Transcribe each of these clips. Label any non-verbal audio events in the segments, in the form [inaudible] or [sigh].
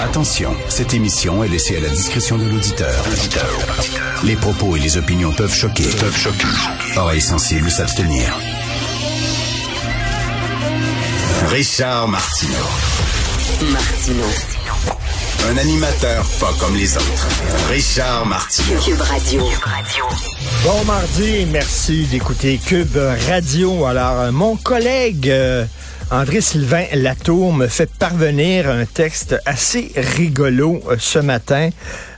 Attention, cette émission est laissée à la discrétion de l'auditeur. Les propos et les opinions peuvent choquer. Peuvent choquer. Oreilles sensibles s'abstenir. Richard Martineau. Martino. Un animateur pas comme les autres. Richard Martineau. Cube Radio. Bon mardi, merci d'écouter Cube Radio. Alors, mon collègue euh, André-Sylvain Latour me fait parvenir un texte assez rigolo euh, ce matin.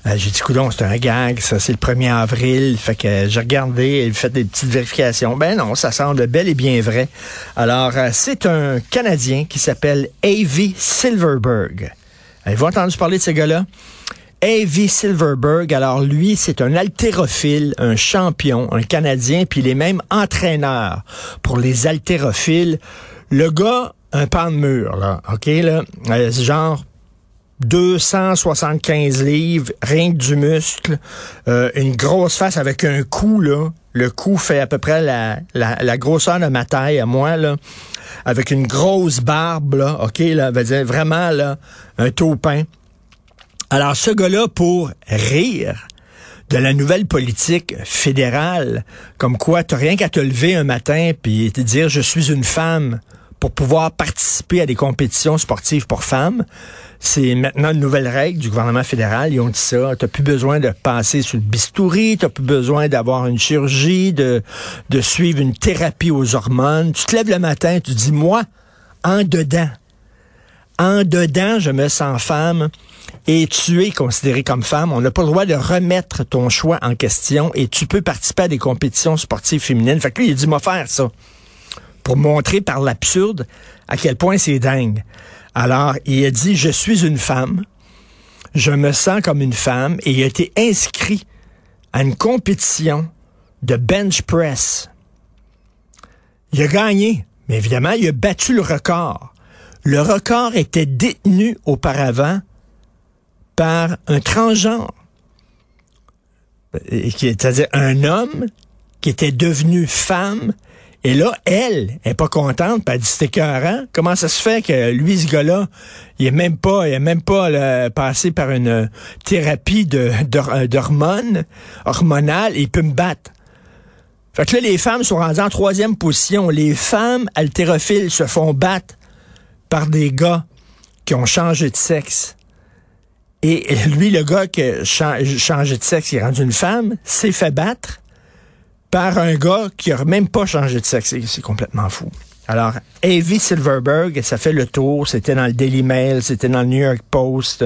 Euh, j'ai dit, coudon, c'est un gag, ça, c'est le 1er avril. Fait que j'ai regardé et fait des petites vérifications. Ben non, ça semble bel et bien vrai. Alors, euh, c'est un Canadien qui s'appelle A.V. Silverberg. Avez-vous entendu parler de ce gars-là? A.V. Silverberg, alors lui, c'est un haltérophile, un champion, un Canadien, puis il est même entraîneur pour les haltérophiles. Le gars, un pan de mur, là, OK, là, euh, genre 275 livres, rien que du muscle, euh, une grosse face avec un cou, là. Le cou fait à peu près la, la, la grosseur de ma taille à moi, là. Avec une grosse barbe, là, OK, là, vraiment, là, un taupin. Alors, ce gars-là, pour rire de la nouvelle politique fédérale, comme quoi t'as rien qu'à te lever un matin puis te dire je suis une femme pour pouvoir participer à des compétitions sportives pour femmes. C'est maintenant une nouvelle règle du gouvernement fédéral. Ils ont dit ça. T'as plus besoin de passer sur le bistouri, t'as plus besoin d'avoir une chirurgie, de, de suivre une thérapie aux hormones. Tu te lèves le matin, tu dis, moi, en dedans, en dedans, je me sens femme et tu es considérée comme femme. On n'a pas le droit de remettre ton choix en question et tu peux participer à des compétitions sportives féminines. Fait que lui, il dit, moi faire ça montrer par l'absurde à quel point c'est dingue. Alors, il a dit, je suis une femme, je me sens comme une femme, et il a été inscrit à une compétition de bench press. Il a gagné, mais évidemment, il a battu le record. Le record était détenu auparavant par un transgenre, c'est-à-dire un homme qui était devenu femme et là, elle est pas contente, puis elle dit c'est écœurant. Comment ça se fait que lui, ce gars-là, il est même pas, il est même pas là, passé par une thérapie de, de, d'hormones, hormonale, et il peut me battre. Fait que là, les femmes sont rendues en troisième position. Les femmes haltérophiles se font battre par des gars qui ont changé de sexe. Et lui, le gars qui a changé de sexe, qui est rendu une femme, s'est fait battre par un gars qui a même pas changé de sexe. C'est complètement fou. Alors, Avi Silverberg, ça fait le tour. C'était dans le Daily Mail, c'était dans le New York Post.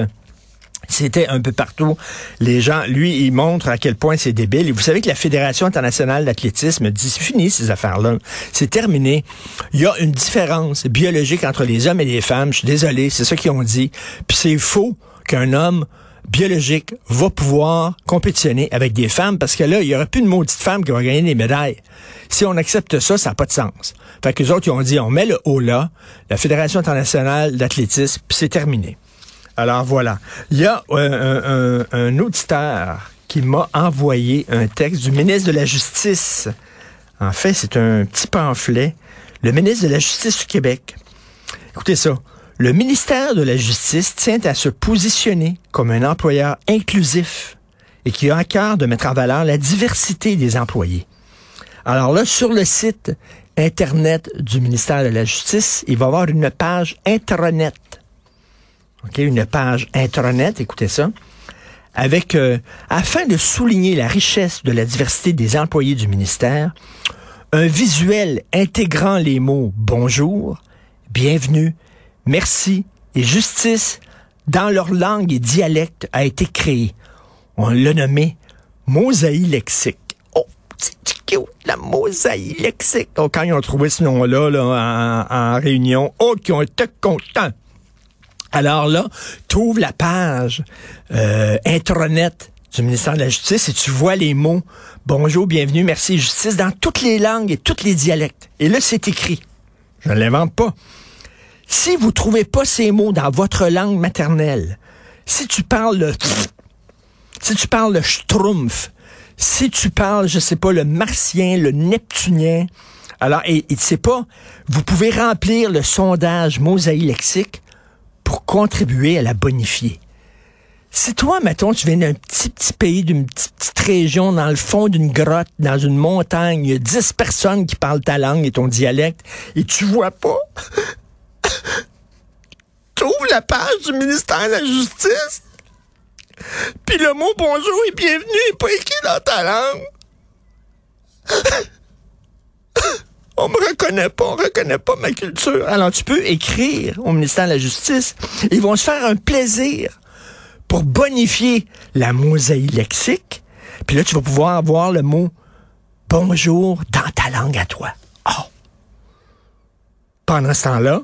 C'était un peu partout. Les gens, lui, il montre à quel point c'est débile. Et vous savez que la Fédération internationale d'athlétisme dit, fini ces affaires-là. C'est terminé. Il y a une différence biologique entre les hommes et les femmes. Je suis désolé, c'est ça qu'ils ont dit. Puis c'est faux qu'un homme biologique va pouvoir compétitionner avec des femmes parce que là, il y aura plus de maudite femme qui va gagner des médailles. Si on accepte ça, ça n'a pas de sens. Fait que les autres, ils ont dit, on met le haut là, la Fédération internationale d'athlétisme, puis c'est terminé. Alors voilà. Il y a euh, un, un, un auditeur qui m'a envoyé un texte du ministre de la Justice. En fait, c'est un petit pamphlet. Le ministre de la Justice du Québec. Écoutez ça. Le ministère de la Justice tient à se positionner comme un employeur inclusif et qui a à cœur de mettre en valeur la diversité des employés. Alors là, sur le site Internet du ministère de la Justice, il va y avoir une page intranet. OK, une page intranet, écoutez ça, avec, euh, afin de souligner la richesse de la diversité des employés du ministère, un visuel intégrant les mots bonjour, bienvenue, merci et justice dans leur langue et dialecte a été créé. On l'a nommé mosaïque lexique. Oh, c'est cute, la mosaïque lexique. Oh, quand ils ont trouvé ce nom-là là, en, réunion, oh, qui ont été contents. Alors là, tu ouvres la page euh, intranet du ministère de la Justice et tu vois les mots bonjour, bienvenue, merci, justice dans toutes les langues et tous les dialectes. Et là, c'est écrit. Je ne l'invente pas. Si vous trouvez pas ces mots dans votre langue maternelle, si tu parles le si tu parles le schtroumpf, si tu parles, je sais pas, le martien, le neptunien, alors, et, et sais pas, vous pouvez remplir le sondage mosaïque lexique pour contribuer à la bonifier. Si toi, mettons, tu viens d'un petit, petit pays, d'une petite, petite région, dans le fond d'une grotte, dans une montagne, il y a 10 personnes qui parlent ta langue et ton dialecte, et tu vois pas, [coughs] trouve la page du ministère de la Justice, puis le mot bonjour et bienvenue n'est pas écrit dans ta langue. [coughs] On me reconnaît pas, on reconnaît pas ma culture. Alors tu peux écrire au ministère de la Justice. Ils vont se faire un plaisir pour bonifier la mosaïque lexique. Puis là, tu vas pouvoir avoir le mot bonjour dans ta langue à toi. Oh! Pendant ce temps-là,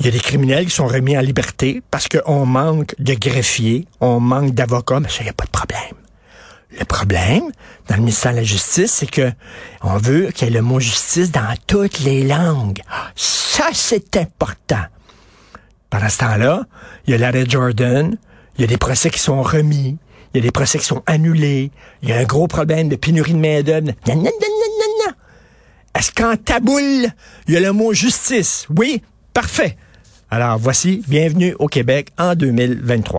il y a des criminels qui sont remis en liberté parce qu'on manque de greffiers, on manque d'avocats, mais ça, il n'y a pas de problème. Le problème, dans le ministère de la Justice, c'est que on veut qu'il y ait le mot justice dans toutes les langues. Ça, c'est important. Pendant ce temps-là, il y a l'arrêt Jordan, il y a des procès qui sont remis, il y a des procès qui sont annulés, il y a un gros problème de pénurie de main-d'œuvre. Est-ce qu'en taboule, il y a le mot justice? Oui, parfait. Alors voici, bienvenue au Québec en 2023.